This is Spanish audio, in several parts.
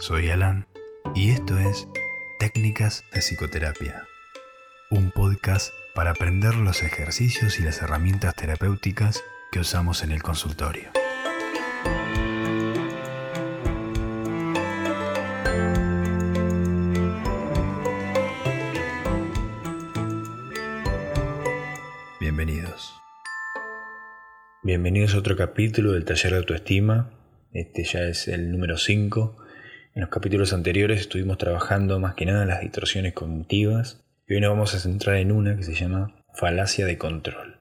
Soy Alan y esto es Técnicas de Psicoterapia, un podcast para aprender los ejercicios y las herramientas terapéuticas que usamos en el consultorio. Bienvenidos. Bienvenidos a otro capítulo del taller de autoestima. Este ya es el número 5 en los capítulos anteriores estuvimos trabajando más que nada en las distorsiones cognitivas y hoy nos vamos a centrar en una que se llama falacia de control.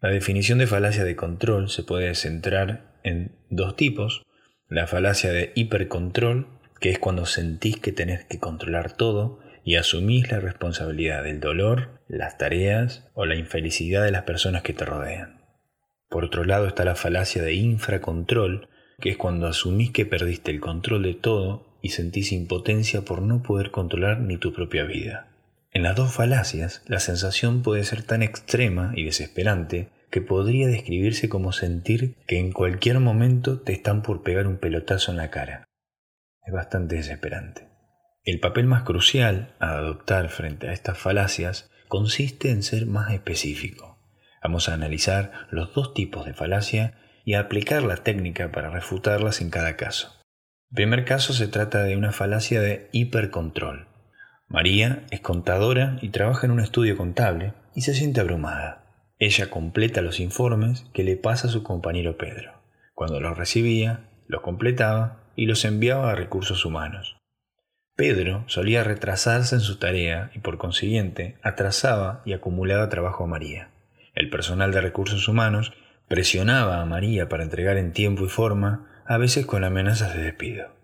La definición de falacia de control se puede centrar en dos tipos. La falacia de hipercontrol, que es cuando sentís que tenés que controlar todo y asumís la responsabilidad del dolor, las tareas o la infelicidad de las personas que te rodean. Por otro lado está la falacia de infracontrol, que es cuando asumís que perdiste el control de todo y sentís impotencia por no poder controlar ni tu propia vida. En las dos falacias, la sensación puede ser tan extrema y desesperante que podría describirse como sentir que en cualquier momento te están por pegar un pelotazo en la cara. Es bastante desesperante. El papel más crucial a adoptar frente a estas falacias consiste en ser más específico. Vamos a analizar los dos tipos de falacia y aplicar la técnica para refutarlas en cada caso. El primer caso se trata de una falacia de hipercontrol. María es contadora y trabaja en un estudio contable y se siente abrumada. Ella completa los informes que le pasa a su compañero Pedro. Cuando los recibía, los completaba y los enviaba a recursos humanos. Pedro solía retrasarse en su tarea y por consiguiente atrasaba y acumulaba trabajo a María. El personal de recursos humanos Presionaba a María para entregar en tiempo y forma, a veces con amenazas de despido.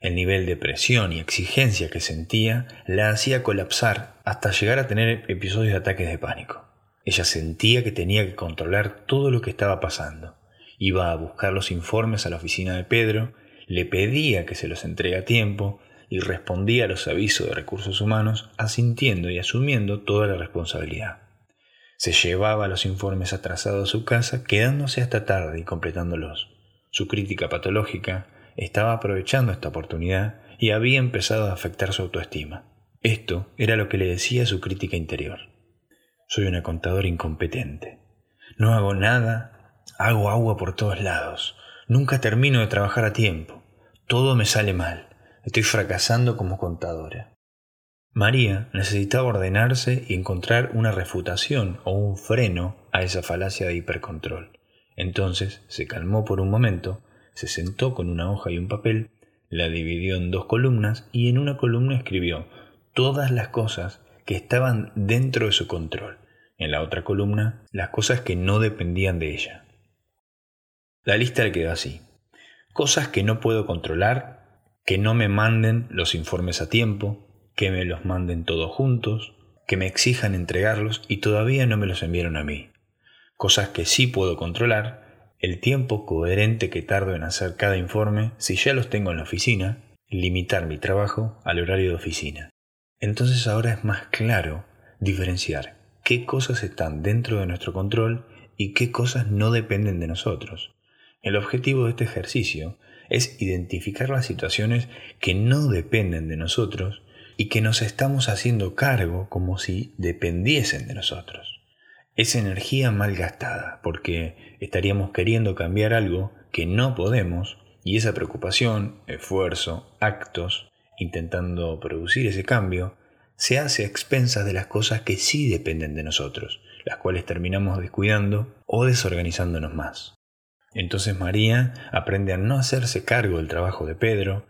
El nivel de presión y exigencia que sentía la hacía colapsar hasta llegar a tener episodios de ataques de pánico. Ella sentía que tenía que controlar todo lo que estaba pasando. Iba a buscar los informes a la oficina de Pedro, le pedía que se los entregue a tiempo y respondía a los avisos de recursos humanos asintiendo y asumiendo toda la responsabilidad. Se llevaba los informes atrasados a su casa, quedándose hasta tarde y completándolos. Su crítica patológica estaba aprovechando esta oportunidad y había empezado a afectar su autoestima. Esto era lo que le decía su crítica interior. Soy una contadora incompetente. No hago nada, hago agua por todos lados. Nunca termino de trabajar a tiempo. Todo me sale mal. Estoy fracasando como contadora. María necesitaba ordenarse y encontrar una refutación o un freno a esa falacia de hipercontrol. Entonces se calmó por un momento, se sentó con una hoja y un papel, la dividió en dos columnas y en una columna escribió todas las cosas que estaban dentro de su control. En la otra columna, las cosas que no dependían de ella. La lista le quedó así. Cosas que no puedo controlar, que no me manden los informes a tiempo, que me los manden todos juntos, que me exijan entregarlos y todavía no me los enviaron a mí. Cosas que sí puedo controlar, el tiempo coherente que tardo en hacer cada informe si ya los tengo en la oficina, limitar mi trabajo al horario de oficina. Entonces ahora es más claro diferenciar qué cosas están dentro de nuestro control y qué cosas no dependen de nosotros. El objetivo de este ejercicio es identificar las situaciones que no dependen de nosotros y que nos estamos haciendo cargo como si dependiesen de nosotros. Es energía mal gastada porque estaríamos queriendo cambiar algo que no podemos y esa preocupación, esfuerzo, actos, intentando producir ese cambio, se hace a expensas de las cosas que sí dependen de nosotros, las cuales terminamos descuidando o desorganizándonos más. Entonces María aprende a no hacerse cargo del trabajo de Pedro,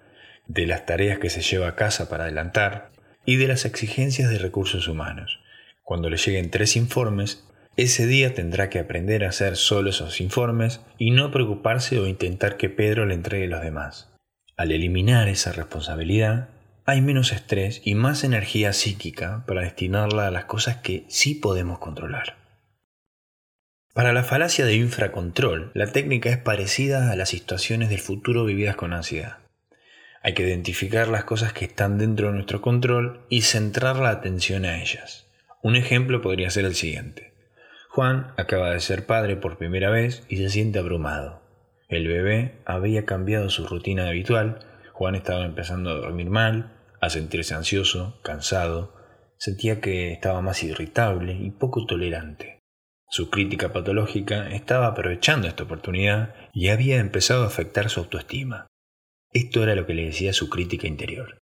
de las tareas que se lleva a casa para adelantar y de las exigencias de recursos humanos. Cuando le lleguen tres informes, ese día tendrá que aprender a hacer solo esos informes y no preocuparse o intentar que Pedro le entregue los demás. Al eliminar esa responsabilidad, hay menos estrés y más energía psíquica para destinarla a las cosas que sí podemos controlar. Para la falacia de infracontrol, la técnica es parecida a las situaciones del futuro vividas con ansiedad. Hay que identificar las cosas que están dentro de nuestro control y centrar la atención a ellas. Un ejemplo podría ser el siguiente. Juan acaba de ser padre por primera vez y se siente abrumado. El bebé había cambiado su rutina habitual, Juan estaba empezando a dormir mal, a sentirse ansioso, cansado, sentía que estaba más irritable y poco tolerante. Su crítica patológica estaba aprovechando esta oportunidad y había empezado a afectar su autoestima. Esto era lo que le decía su crítica interior.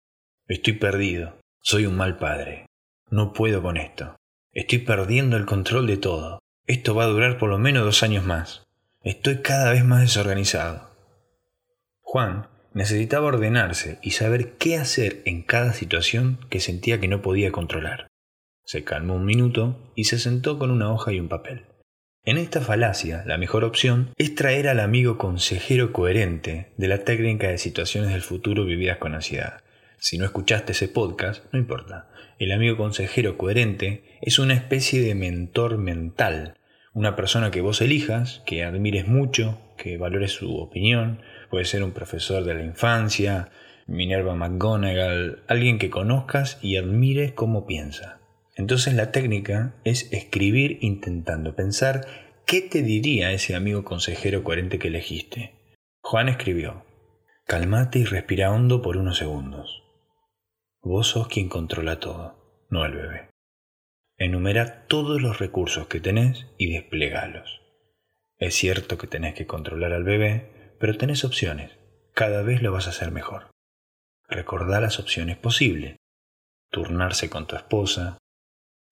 Estoy perdido, soy un mal padre, no puedo con esto, estoy perdiendo el control de todo, esto va a durar por lo menos dos años más, estoy cada vez más desorganizado. Juan necesitaba ordenarse y saber qué hacer en cada situación que sentía que no podía controlar. Se calmó un minuto y se sentó con una hoja y un papel. En esta falacia, la mejor opción es traer al amigo consejero coherente de la técnica de situaciones del futuro vividas con ansiedad. Si no escuchaste ese podcast, no importa. El amigo consejero coherente es una especie de mentor mental, una persona que vos elijas, que admires mucho, que valores su opinión, puede ser un profesor de la infancia, Minerva McGonagall, alguien que conozcas y admires cómo piensa. Entonces la técnica es escribir intentando pensar qué te diría ese amigo consejero coherente que elegiste. Juan escribió, Calmate y respira hondo por unos segundos. Vos sos quien controla todo, no el bebé. Enumera todos los recursos que tenés y desplegalos. Es cierto que tenés que controlar al bebé, pero tenés opciones. Cada vez lo vas a hacer mejor. Recordá las opciones posibles. Turnarse con tu esposa,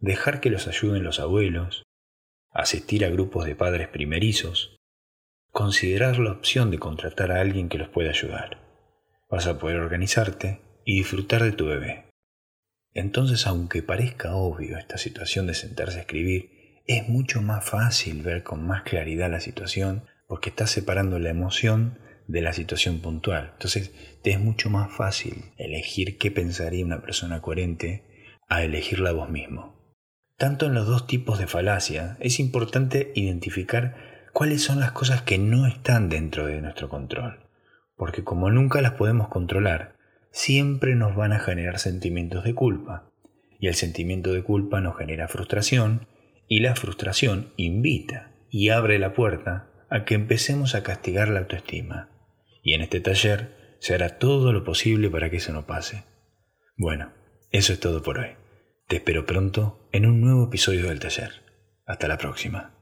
dejar que los ayuden los abuelos, asistir a grupos de padres primerizos, considerar la opción de contratar a alguien que los pueda ayudar. Vas a poder organizarte y disfrutar de tu bebé. Entonces, aunque parezca obvio esta situación de sentarse a escribir, es mucho más fácil ver con más claridad la situación porque estás separando la emoción de la situación puntual. Entonces, te es mucho más fácil elegir qué pensaría una persona coherente a elegirla vos mismo. Tanto en los dos tipos de falacia es importante identificar cuáles son las cosas que no están dentro de nuestro control, porque como nunca las podemos controlar, siempre nos van a generar sentimientos de culpa, y el sentimiento de culpa nos genera frustración, y la frustración invita y abre la puerta a que empecemos a castigar la autoestima. Y en este taller se hará todo lo posible para que eso no pase. Bueno, eso es todo por hoy. Te espero pronto en un nuevo episodio del taller. Hasta la próxima.